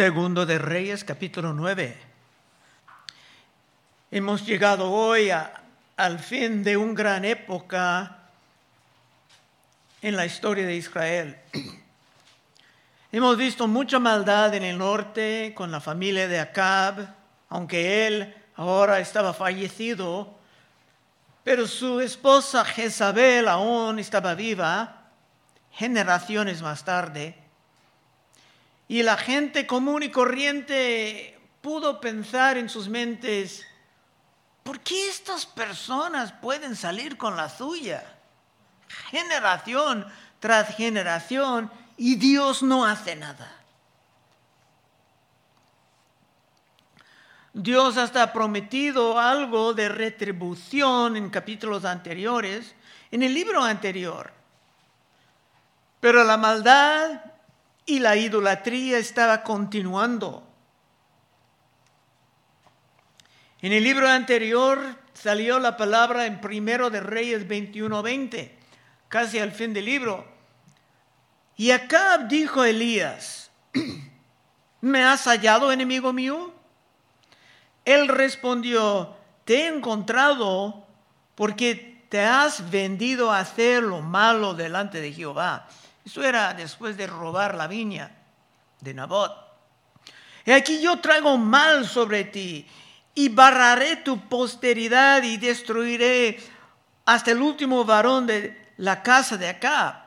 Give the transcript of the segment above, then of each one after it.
Segundo de Reyes, capítulo 9. Hemos llegado hoy al fin de una gran época en la historia de Israel. Hemos visto mucha maldad en el norte con la familia de Acab, aunque él ahora estaba fallecido, pero su esposa Jezabel aún estaba viva generaciones más tarde. Y la gente común y corriente pudo pensar en sus mentes, ¿por qué estas personas pueden salir con la suya? Generación tras generación y Dios no hace nada. Dios hasta ha prometido algo de retribución en capítulos anteriores, en el libro anterior. Pero la maldad y la idolatría estaba continuando. En el libro anterior salió la palabra en primero de Reyes 21:20, casi al fin del libro. Y Acab dijo Elías, ¿me has hallado, enemigo mío? Él respondió, te he encontrado porque te has vendido a hacer lo malo delante de Jehová. Eso era después de robar la viña de Nabot. Y aquí yo traigo mal sobre ti y barraré tu posteridad y destruiré hasta el último varón de la casa de acá.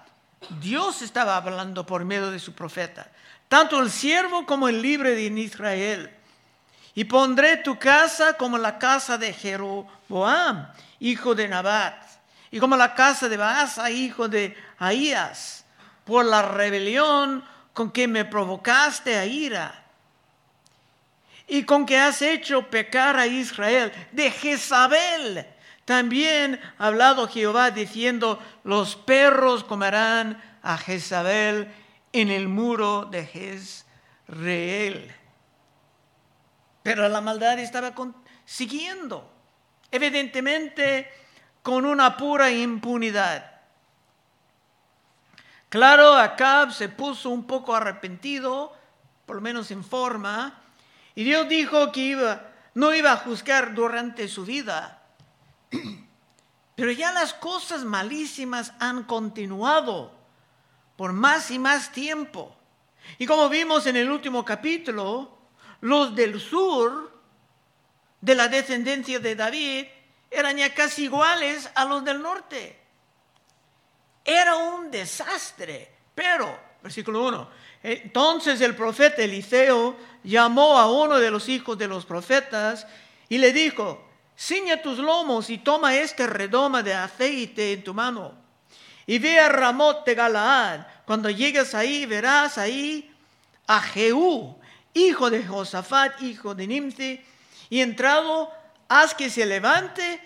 Dios estaba hablando por medio de su profeta, tanto el siervo como el libre de Israel. Y pondré tu casa como la casa de Jeroboam, hijo de Nabat, y como la casa de Baasa, hijo de Ahías por la rebelión con que me provocaste a ira y con que has hecho pecar a Israel. De Jezabel también ha hablado Jehová diciendo, los perros comerán a Jezabel en el muro de Jezreel. Pero la maldad estaba siguiendo, evidentemente con una pura impunidad. Claro, Acab se puso un poco arrepentido, por lo menos en forma, y Dios dijo que iba, no iba a juzgar durante su vida. Pero ya las cosas malísimas han continuado por más y más tiempo. Y como vimos en el último capítulo, los del sur, de la descendencia de David, eran ya casi iguales a los del norte. Era un desastre. Pero, versículo 1, entonces el profeta Eliseo llamó a uno de los hijos de los profetas y le dijo, ciña tus lomos y toma este redoma de aceite en tu mano y ve a Ramot de Galaad. Cuando llegues ahí, verás ahí a Jehú, hijo de Josafat, hijo de Nimte, y entrado, haz que se levante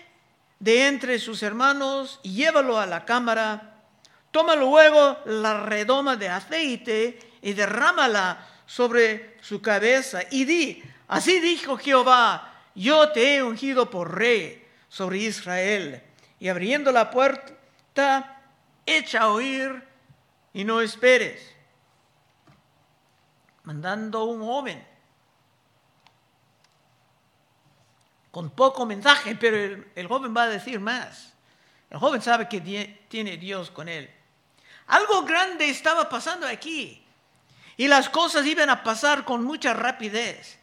de entre sus hermanos y llévalo a la cámara Toma luego la redoma de aceite y derrámala sobre su cabeza y di, así dijo Jehová, yo te he ungido por rey sobre Israel. Y abriendo la puerta, echa a oír y no esperes. Mandando un joven con poco mensaje, pero el, joven va a decir más. El joven sabe que tiene Dios con él. Algo grande estaba pasando aquí y las cosas iban a pasar con mucha rapidez.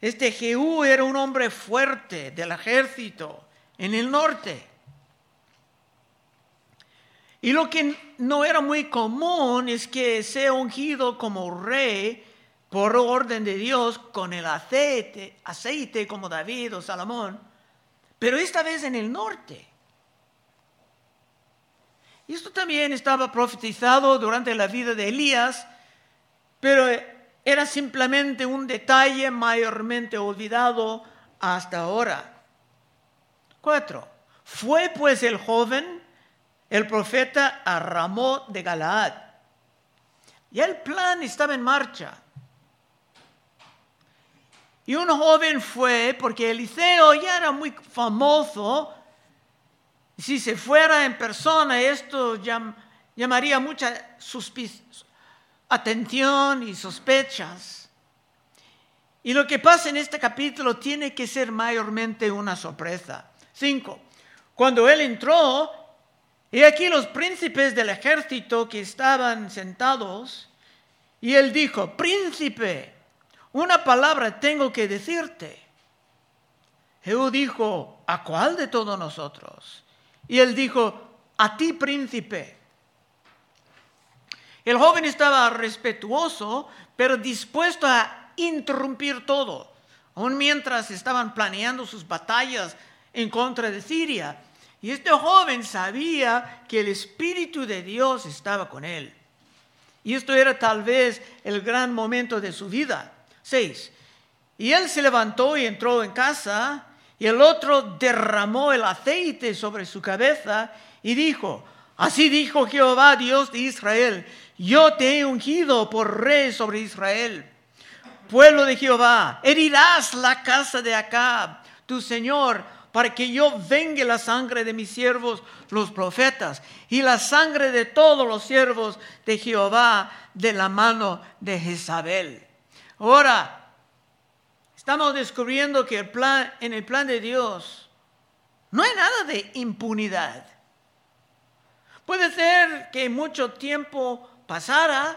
Este Jehú era un hombre fuerte del ejército en el norte. Y lo que no era muy común es que sea ungido como rey por orden de Dios con el aceite, aceite como David o Salomón, pero esta vez en el norte. Y esto también estaba profetizado durante la vida de Elías, pero era simplemente un detalle mayormente olvidado hasta ahora. Cuatro. Fue pues el joven, el profeta, a Ramot de Galaad. Y el plan estaba en marcha. Y un joven fue, porque Eliseo ya era muy famoso si se fuera en persona, esto llamaría mucha atención y sospechas. Y lo que pasa en este capítulo tiene que ser mayormente una sorpresa. Cinco. Cuando él entró, y aquí los príncipes del ejército que estaban sentados, y él dijo, príncipe, una palabra tengo que decirte. Jehú dijo, ¿a cuál de todos nosotros? Y él dijo, a ti, príncipe. El joven estaba respetuoso, pero dispuesto a interrumpir todo, aun mientras estaban planeando sus batallas en contra de Siria. Y este joven sabía que el Espíritu de Dios estaba con él. Y esto era tal vez el gran momento de su vida. Seis. Y él se levantó y entró en casa, y el otro derramó el aceite sobre su cabeza y dijo, así dijo Jehová, Dios de Israel, yo te he ungido por rey sobre Israel. Pueblo de Jehová, herirás la casa de Acab, tu Señor, para que yo vengue la sangre de mis siervos, los profetas, y la sangre de todos los siervos de Jehová de la mano de Jezabel. Ahora, estamos descubriendo que el plan, en el plan de Dios no hay nada de impunidad. Puede ser que mucho tiempo pasara,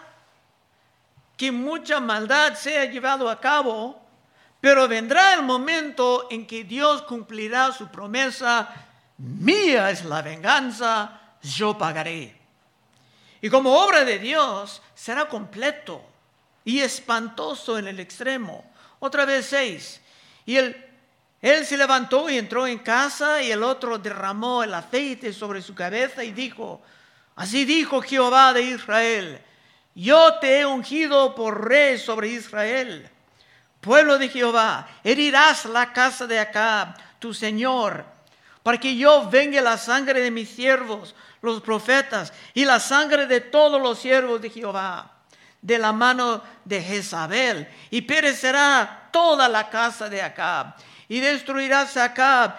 que mucha maldad sea llevado a cabo, pero vendrá el momento en que Dios cumplirá su promesa, mía es la venganza, yo pagaré. Y como obra de Dios será completo y espantoso en el extremo. Otra vez seis. Y él, él se levantó y entró en casa y el otro derramó el aceite sobre su cabeza y dijo, Así dijo Jehová de Israel, yo te he ungido por rey sobre Israel. Pueblo de Jehová, herirás la casa de Acab, tu Señor, para que yo venga la sangre de mis siervos, los profetas, y la sangre de todos los siervos de Jehová, de la mano de Jezabel, y perecerá toda la casa de Acab, y destruirás a Acab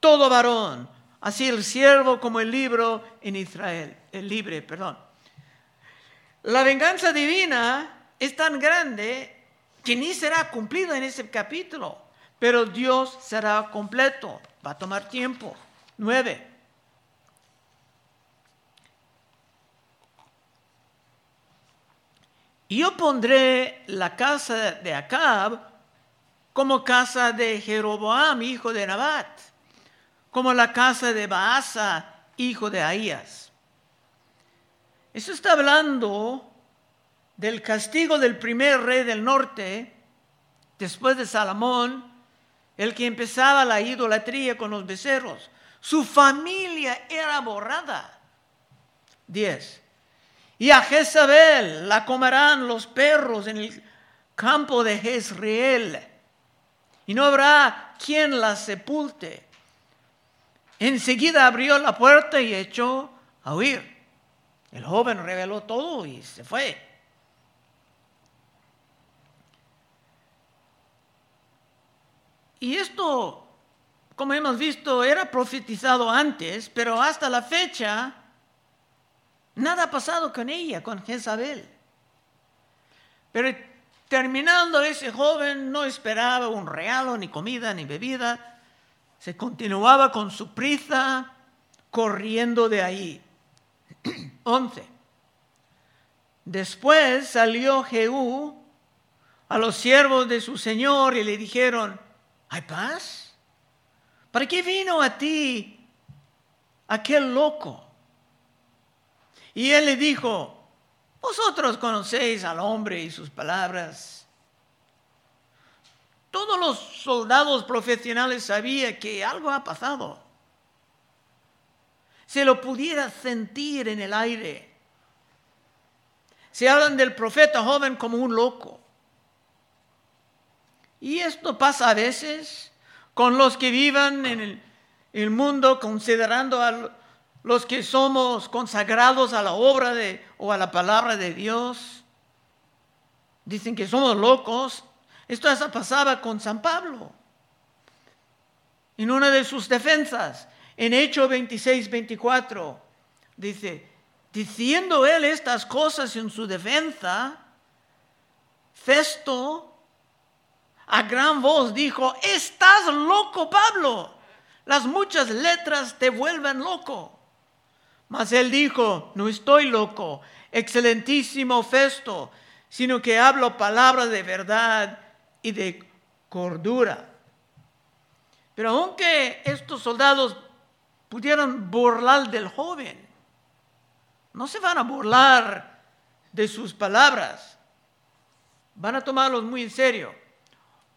todo varón, así el siervo como el libro en Israel el libre, perdón. La venganza divina es tan grande que ni será cumplida en ese capítulo, pero Dios será completo. Va a tomar tiempo. Nueve. Yo pondré la casa de Acab como casa de Jeroboam, hijo de Nabat, como la casa de Baasa, hijo de Ahías. Eso está hablando del castigo del primer rey del norte, después de Salomón, el que empezaba la idolatría con los becerros. Su familia era borrada. 10. Y a Jezabel la comerán los perros en el campo de Jezreel, y no habrá quien la sepulte. Enseguida abrió la puerta y echó a huir. El joven reveló todo y se fue. Y esto, como hemos visto, era profetizado antes, pero hasta la fecha nada ha pasado con ella, con Jezabel. Pero terminando ese joven no esperaba un regalo, ni comida, ni bebida. Se continuaba con su prisa corriendo de ahí. 11. Después salió Jehú a los siervos de su señor y le dijeron, ¿hay paz? ¿Para qué vino a ti aquel loco? Y él le dijo, vosotros conocéis al hombre y sus palabras. Todos los soldados profesionales sabían que algo ha pasado se lo pudiera sentir en el aire. Se hablan del profeta joven como un loco. Y esto pasa a veces con los que vivan en el, mundo considerando a los que somos consagrados a la obra de, o a la palabra de Dios. Dicen que somos locos. Esto ya pasaba con San Pablo. En una de sus defensas, en Hecho 26, 24, dice, diciendo él estas cosas en su defensa, Festo a gran voz dijo, estás loco, Pablo. Las muchas letras te vuelven loco. Mas él dijo, no estoy loco, excelentísimo Festo, sino que hablo palabras de verdad y de cordura. Pero aunque estos soldados pudieran burlar del joven, no se van a burlar de sus palabras, van a tomarlos muy en serio.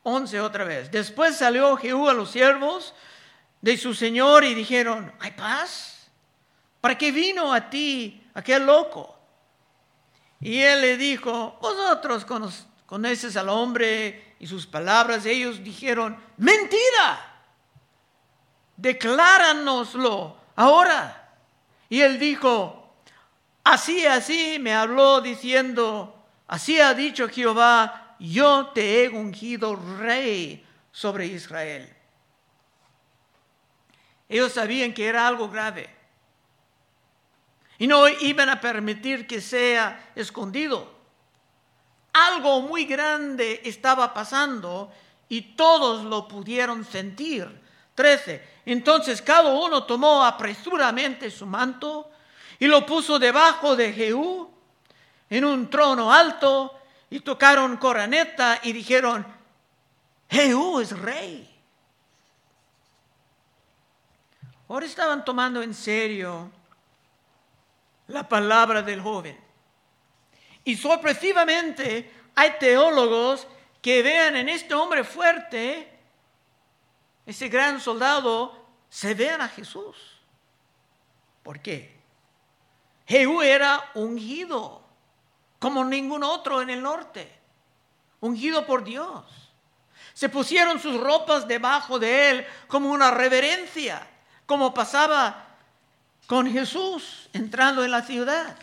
Once otra vez. Después salió Jehú a los siervos de su señor y dijeron, ¿hay paz? ¿Para qué vino a ti aquel loco? Y él le dijo, vosotros conoces al hombre y sus palabras. Ellos dijeron, mentira decláranoslo ahora. Y él dijo, así, así me habló diciendo, así ha dicho Jehová, yo te he ungido rey sobre Israel. Ellos sabían que era algo grave. Y no iban a permitir que sea escondido. Algo muy grande estaba pasando y todos lo pudieron sentir. 13. Entonces cada uno tomó apresuradamente su manto y lo puso debajo de Jehú en un trono alto y tocaron coroneta y dijeron, Jehú es rey. Ahora estaban tomando en serio la palabra del joven. Y sorpresivamente hay teólogos que vean en este hombre fuerte ese gran soldado, se vean a Jesús. ¿Por qué? Jehú era ungido como ningún otro en el norte, ungido por Dios. Se pusieron sus ropas debajo de él como una reverencia, como pasaba con Jesús entrando en la ciudad.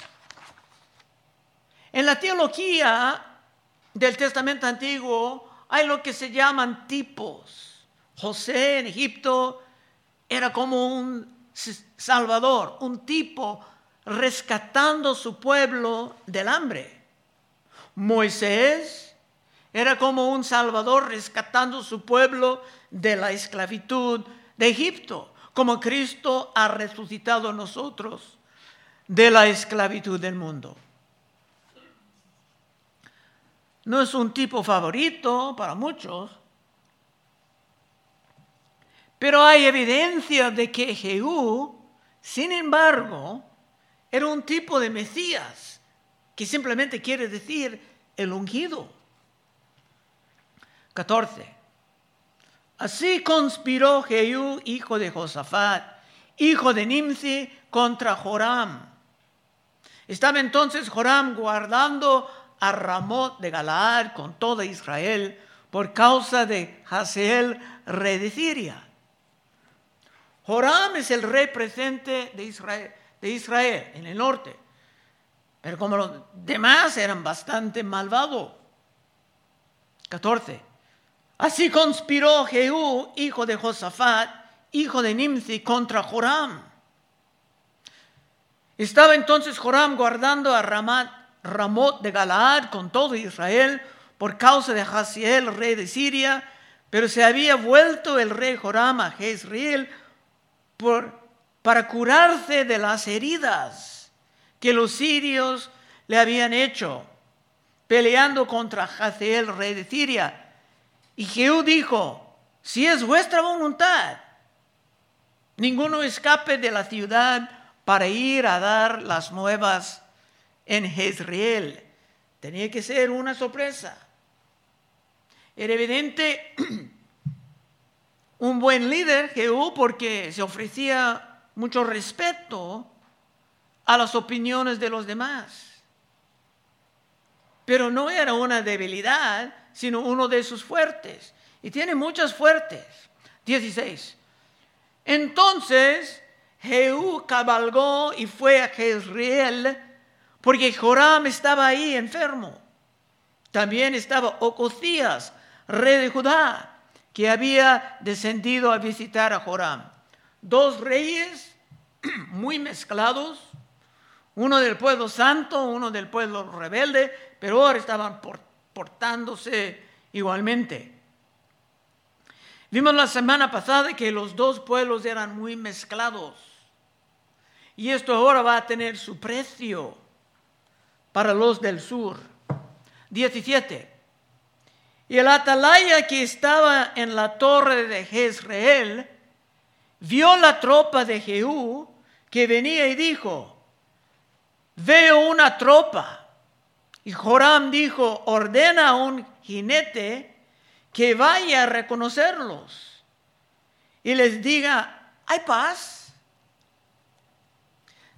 En la teología del Testamento Antiguo hay lo que se llaman tipos José en Egipto era como un salvador, un tipo rescatando su pueblo del hambre. Moisés era como un salvador rescatando su pueblo de la esclavitud de Egipto, como Cristo ha resucitado a nosotros de la esclavitud del mundo. No es un tipo favorito para muchos, pero hay evidencia de que Jehú, sin embargo, era un tipo de Mesías, que simplemente quiere decir el ungido. 14. Así conspiró Jehú, hijo de Josafat, hijo de Nimsi, contra Joram. Estaba entonces Joram guardando a Ramot de Galaad con toda Israel por causa de Hazael, rey de Siria. Joram es el rey presente de Israel, de Israel en el norte. Pero como los demás eran bastante malvados. 14. Así conspiró Jehú, hijo de Josafat, hijo de Nimsi, contra Joram. Estaba entonces Joram guardando a Ramat, Ramot de Galaad con todo Israel por causa de Haziel, rey de Siria, pero se había vuelto el rey Joram a Jezreel para curarse de las heridas que los sirios le habían hecho, peleando contra Hazael, rey de Siria. Y Jehú dijo, si es vuestra voluntad, ninguno escape de la ciudad para ir a dar las nuevas en Jezreel. Tenía que ser una sorpresa. Era evidente un buen líder, Jehú, porque se ofrecía mucho respeto a las opiniones de los demás. Pero no era una debilidad, sino uno de sus fuertes. Y tiene muchas fuertes. 16. Entonces Jehú cabalgó y fue a Jezreel porque Joram estaba ahí enfermo. También estaba Ococías, rey de Judá que había descendido a visitar a Joram. Dos reyes muy mezclados, uno del pueblo santo, uno del pueblo rebelde, pero ahora estaban portándose igualmente. Vimos la semana pasada que los dos pueblos eran muy mezclados. Y esto ahora va a tener su precio para los del sur. 17. Y el atalaya que estaba en la torre de Jezreel vio la tropa de Jehú que venía y dijo, veo una tropa. Y Joram dijo, ordena a un jinete que vaya a reconocerlos y les diga, hay paz.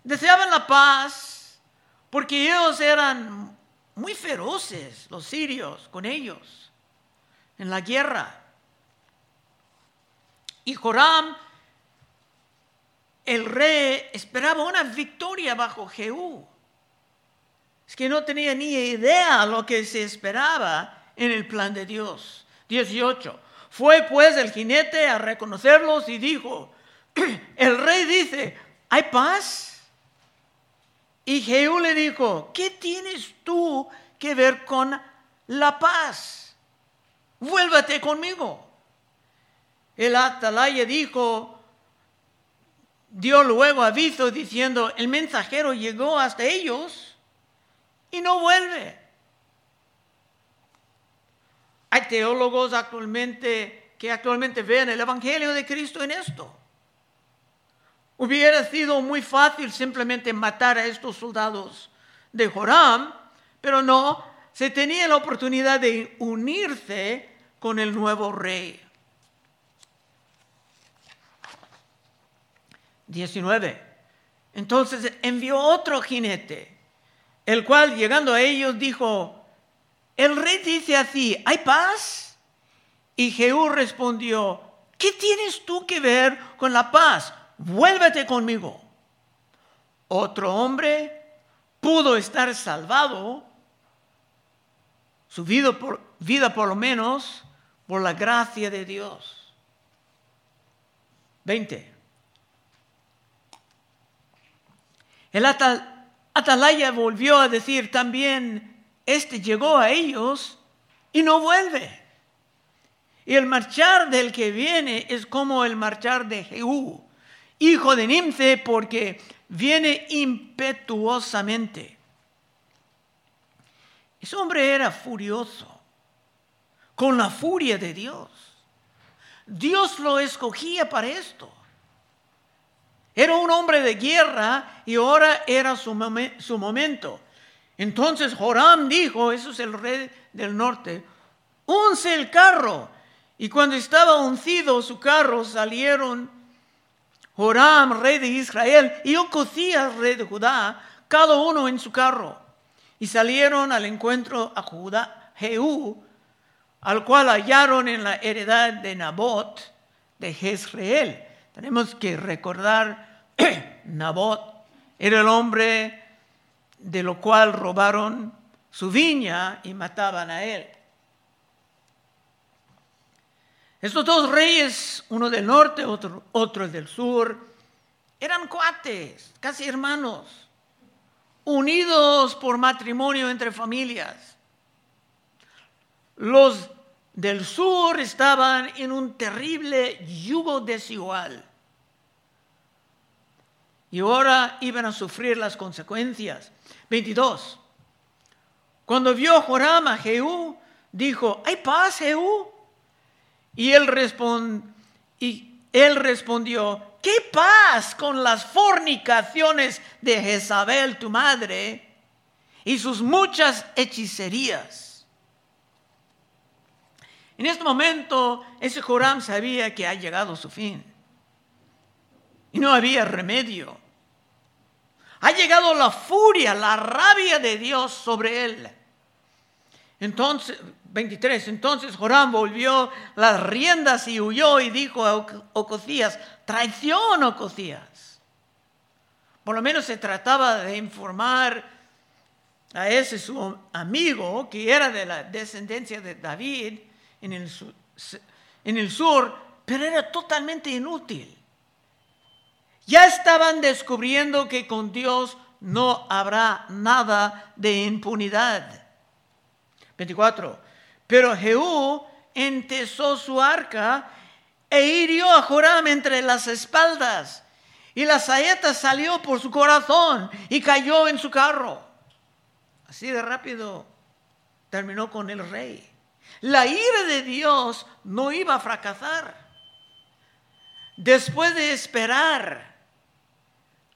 Deseaban la paz porque ellos eran muy feroces, los sirios, con ellos, en la guerra. Y Joram, el rey, esperaba una victoria bajo Jehú. Es que no tenía ni idea lo que se esperaba en el plan de Dios. 18. Fue pues el jinete a reconocerlos y dijo, el rey dice, ¿hay paz? Y Jehú le dijo, ¿qué tienes tú que ver con la paz? Vuélvate conmigo. El atalaya dijo, dio luego aviso diciendo, el mensajero llegó hasta ellos y no vuelve. Hay teólogos actualmente que actualmente ven el Evangelio de Cristo en esto. Hubiera sido muy fácil simplemente matar a estos soldados de Joram, pero no, se tenía la oportunidad de unirse con el nuevo rey. 19. Entonces envió otro jinete el cual llegando a ellos dijo, el rey dice así, ¿hay paz? Y Jehú respondió, ¿qué tienes tú que ver con la paz? Vuélvete conmigo. Otro hombre pudo estar salvado, su vida por, vida por lo menos, por la gracia de Dios. 20. El atal Atalaya volvió a decir también, este llegó a ellos y no vuelve. Y el marchar del que viene es como el marchar de Jehú, hijo de Nimce, porque viene impetuosamente. Ese hombre era furioso, con la furia de Dios. Dios lo escogía para esto. Era un hombre de guerra y ahora era su, momento. Entonces Joram dijo, eso es el rey del norte, unce el carro. Y cuando estaba uncido su carro salieron Joram, rey de Israel, y Ocosías, rey de Judá, cada uno en su carro. Y salieron al encuentro a Judá, Jehú, al cual hallaron en la heredad de Nabot de Jezreel. Tenemos que recordar Nabot era el hombre de lo cual robaron su viña y mataban a él. Estos dos reyes, uno del norte, otro, otro del sur, eran cuates, casi hermanos, unidos por matrimonio entre familias. Los del sur estaban en un terrible yugo desigual y ahora iban a sufrir las consecuencias. 22. Cuando vio Joram a Jehú, dijo, ¿hay paz, Jehú? Y él, respondió, ¿qué paz con las fornicaciones de Jezabel, tu madre, y sus muchas hechicerías? En este momento, ese Joram sabía que ha llegado su fin. Y no había remedio. Ha llegado la furia, la rabia de Dios sobre él. Entonces, 23, entonces Joram volvió las riendas y huyó y dijo a Ococías, traición Ococías. Por lo menos se trataba de informar a ese su amigo que era de la descendencia de David en el, en el sur, pero era totalmente inútil. Ya estaban descubriendo que con Dios no habrá nada de impunidad. 24. Pero Jehú entesó su arca e hirió a Joram entre las espaldas, y la saeta salió por su corazón y cayó en su carro. Así de rápido terminó con el rey. La ira de Dios no iba a fracasar. Después de esperar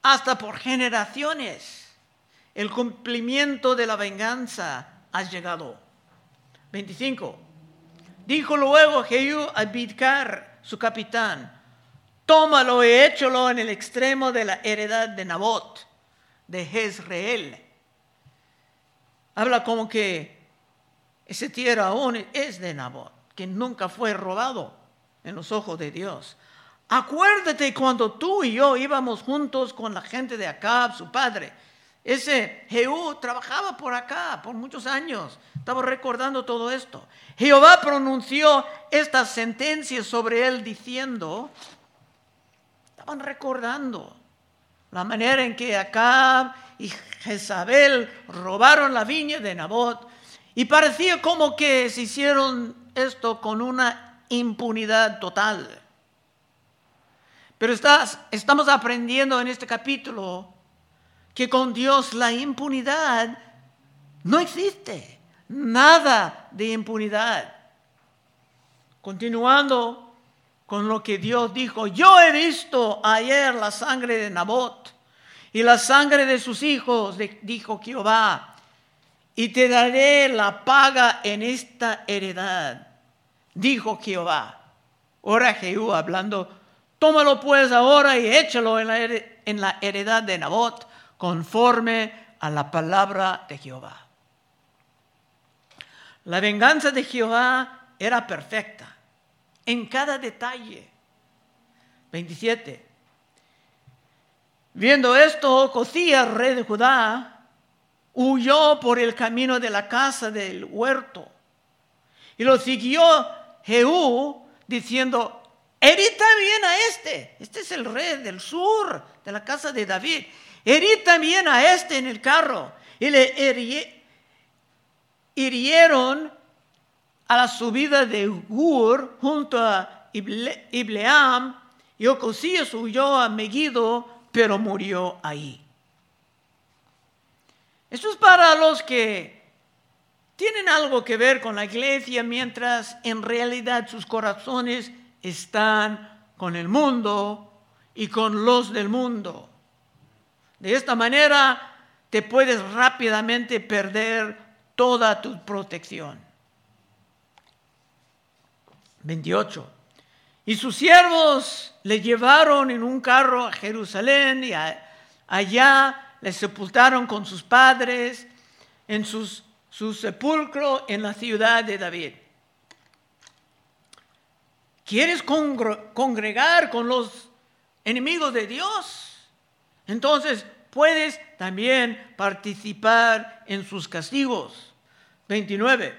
hasta por generaciones, el cumplimiento de la venganza ha llegado. 25. Dijo luego Jehú a Bidkar, su capitán, tómalo y échalo en el extremo de la heredad de Nabot, de Jezreel. Habla como que ese tierra aún es de Nabot, que nunca fue robado en los ojos de Dios. Acuérdate cuando tú y yo íbamos juntos con la gente de Acab, su padre. Ese Jehú trabajaba por acá por muchos años. Estaba recordando todo esto. Jehová pronunció esta sentencia sobre él diciendo, estaban recordando la manera en que Acab y Jezabel robaron la viña de Nabot y parecía como que se hicieron esto con una impunidad total. Pero estamos aprendiendo en este capítulo que con Dios la impunidad no existe. Nada de impunidad. Continuando con lo que Dios dijo, yo he visto ayer la sangre de Nabot y la sangre de sus hijos, dijo Jehová, y te daré la paga en esta heredad, dijo Jehová. Ahora Jehú hablando Tómalo pues ahora y échalo en la, heredad de Nabot, conforme a la palabra de Jehová. La venganza de Jehová era perfecta en cada detalle. 27. Viendo esto, Cosías, rey de Judá, huyó por el camino de la casa del huerto y lo siguió Jehú diciendo, Herí también a este. Este es el rey del sur, de la casa de David. Herí también a este en el carro. Y le hirieron a la subida de Gur junto a Ibleam. Y Ocosías huyó a Megiddo, pero murió ahí. Esto es para los que tienen algo que ver con la iglesia, mientras en realidad sus corazones están con el mundo y con los del mundo. De esta manera te puedes rápidamente perder toda tu protección. 28. Y sus siervos le llevaron en un carro a Jerusalén y allá le sepultaron con sus padres en su sepulcro en la ciudad de David. ¿Quieres congregar con los enemigos de Dios? Entonces puedes también participar en sus castigos. 29.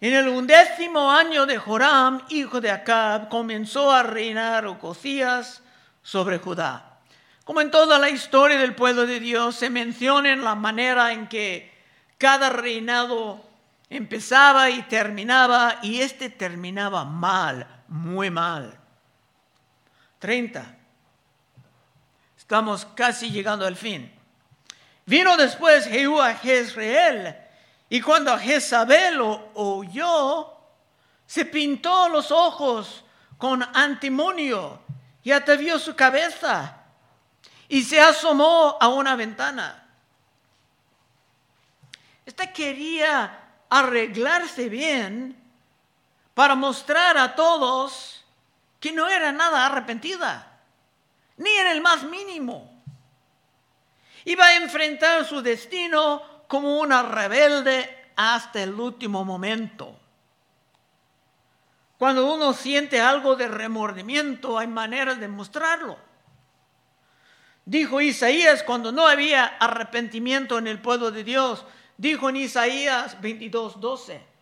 En el undécimo año de Joram, hijo de Acab, comenzó a reinar Ocosías sobre Judá. Como en toda la historia del pueblo de Dios, se menciona en la manera en que cada reinado empezaba y terminaba, y este terminaba mal, muy mal. 30. Estamos casi llegando al fin. Vino después Jehú a Jezreel, y cuando Jezabel lo oyó, se pintó los ojos con antimonio y atavió su cabeza y se asomó a una ventana. Esta quería arreglarse bien para mostrar a todos que no era nada arrepentida, ni en el más mínimo. Iba a enfrentar su destino como una rebelde hasta el último momento. Cuando uno siente algo de remordimiento, hay maneras de mostrarlo. Dijo Isaías cuando no había arrepentimiento en el pueblo de Dios, dijo en Isaías 22, 12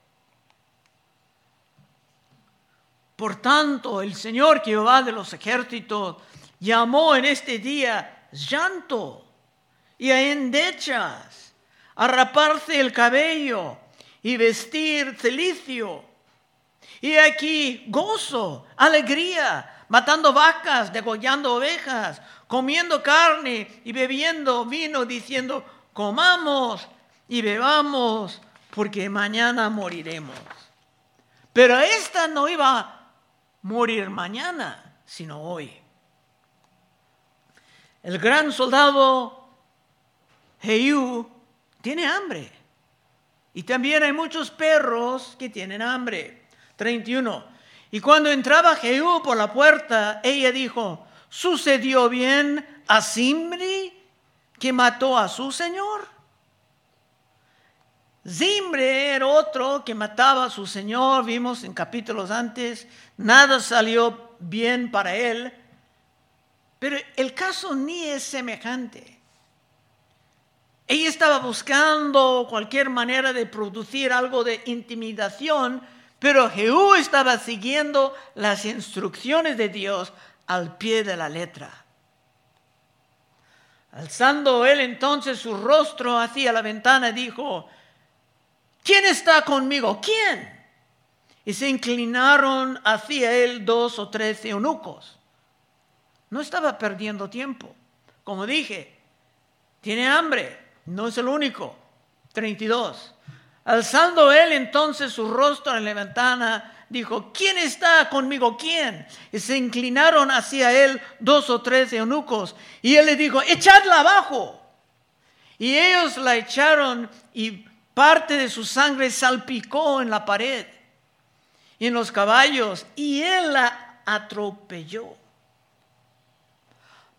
Por tanto, el Señor Jehová de los ejércitos llamó en este día llanto y a endechas, a raparse el cabello y vestir celicio Y aquí gozo, alegría, matando vacas, degollando ovejas, comiendo carne y bebiendo vino, diciendo, comamos y bebamos, porque mañana moriremos. Pero esta no iba morir mañana, sino hoy. El gran soldado Jehu tiene hambre. Y también hay muchos perros que tienen hambre. 31. Y cuando entraba Jehú por la puerta, ella dijo, ¿sucedió bien a Zimri que mató a su señor? Zimri era otro que mataba a su señor, vimos en capítulos antes, nada salió bien para él, pero el caso ni es semejante. Ella estaba buscando cualquier manera de producir algo de intimidación pero Jehú estaba siguiendo las instrucciones de Dios al pie de la letra. Alzando él entonces su rostro hacia la ventana, dijo, ¿quién está conmigo? ¿Quién? Y se inclinaron hacia él dos o tres eunucos. No estaba perdiendo tiempo. Como dije, tiene hambre, no es el único. 32. Alzando él entonces su rostro en la ventana, dijo, ¿quién está conmigo? ¿Quién? Y se inclinaron hacia él dos o tres eunucos. Y él le dijo, echadla abajo. Y ellos la echaron y parte de su sangre salpicó en la pared y en los caballos. Y él la atropelló.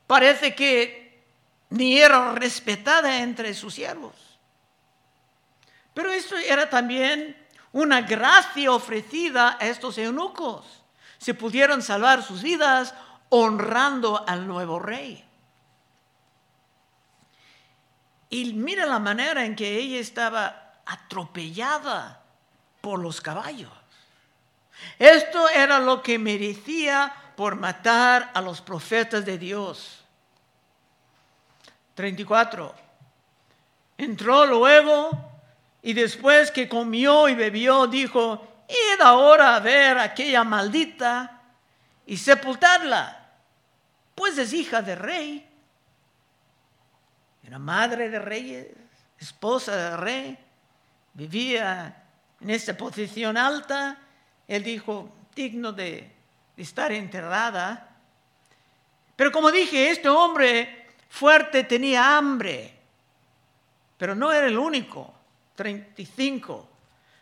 Parece que ni era respetada entre sus siervos. Pero esto era también una gracia ofrecida a estos eunucos. Se pudieron salvar sus vidas honrando al nuevo rey. Y mira la manera en que ella estaba atropellada por los caballos. Esto era lo que merecía por matar a los profetas de Dios. 34. Entró luego y después que comió y bebió, dijo, id ahora a ver a aquella maldita y sepultarla, pues es hija de rey. Era madre de reyes, esposa de rey, vivía en esta posición alta. Él dijo, digno de, de estar enterrada. Pero como dije, este hombre fuerte tenía hambre, pero no era el único. 35.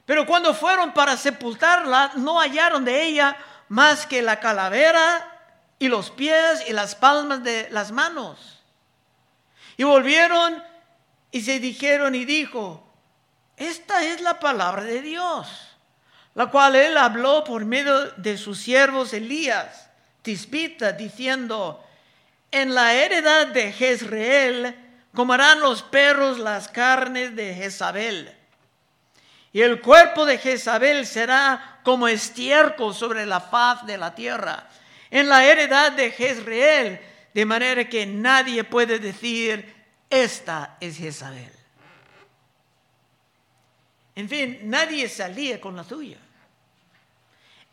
Pero cuando fueron para sepultarla, no hallaron de ella más que la calavera y los pies y las palmas de las manos. Y volvieron y se dijeron y dijo, esta es la palabra de Dios, la cual él habló por medio de sus siervos Elías, Tisbita, diciendo, en la heredad de Jezreel comerán los perros las carnes de Jezabel. Y el cuerpo de Jezabel será como estiércol sobre la faz de la tierra. En la heredad de Jezreel, de manera que nadie puede decir, esta es Jezabel. En fin, nadie salía con la suya.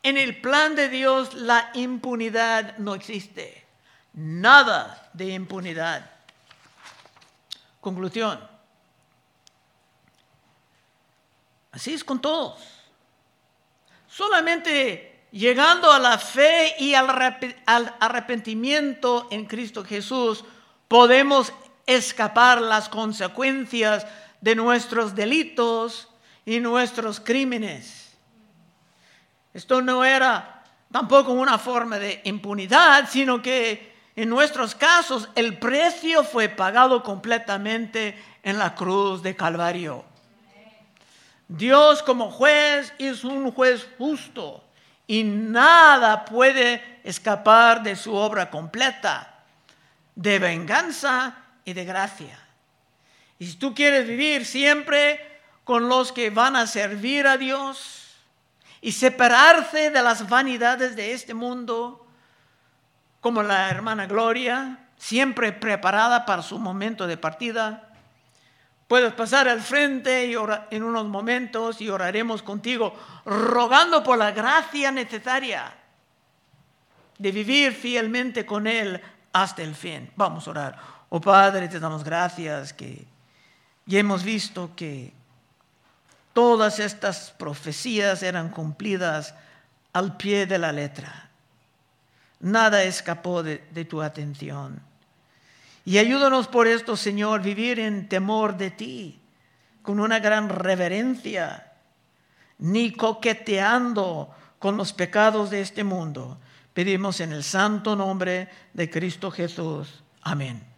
En el plan de Dios la impunidad no existe. Nada de impunidad. Conclusión. Así es con todos. Solamente llegando a la fe y al arrepentimiento en Cristo Jesús podemos escapar las consecuencias de nuestros delitos y nuestros crímenes. Esto no era tampoco una forma de impunidad, sino que en nuestros casos, el precio fue pagado completamente en la cruz de Calvario. Dios como juez es un juez justo y nada puede escapar de su obra completa de venganza y de gracia. Y si tú quieres vivir siempre con los que van a servir a Dios y separarse de las vanidades de este mundo, como la hermana Gloria, siempre preparada para su momento de partida, Puedes pasar al frente y en unos momentos y oraremos contigo, rogando por la gracia necesaria de vivir fielmente con Él hasta el fin. Vamos a orar. Oh Padre, te damos gracias que ya hemos visto que todas estas profecías eran cumplidas al pie de la letra. Nada escapó de, tu atención. Y ayúdanos por esto, Señor, vivir en temor de ti, con una gran reverencia, ni coqueteando con los pecados de este mundo. Pedimos en el santo nombre de Cristo Jesús. Amén.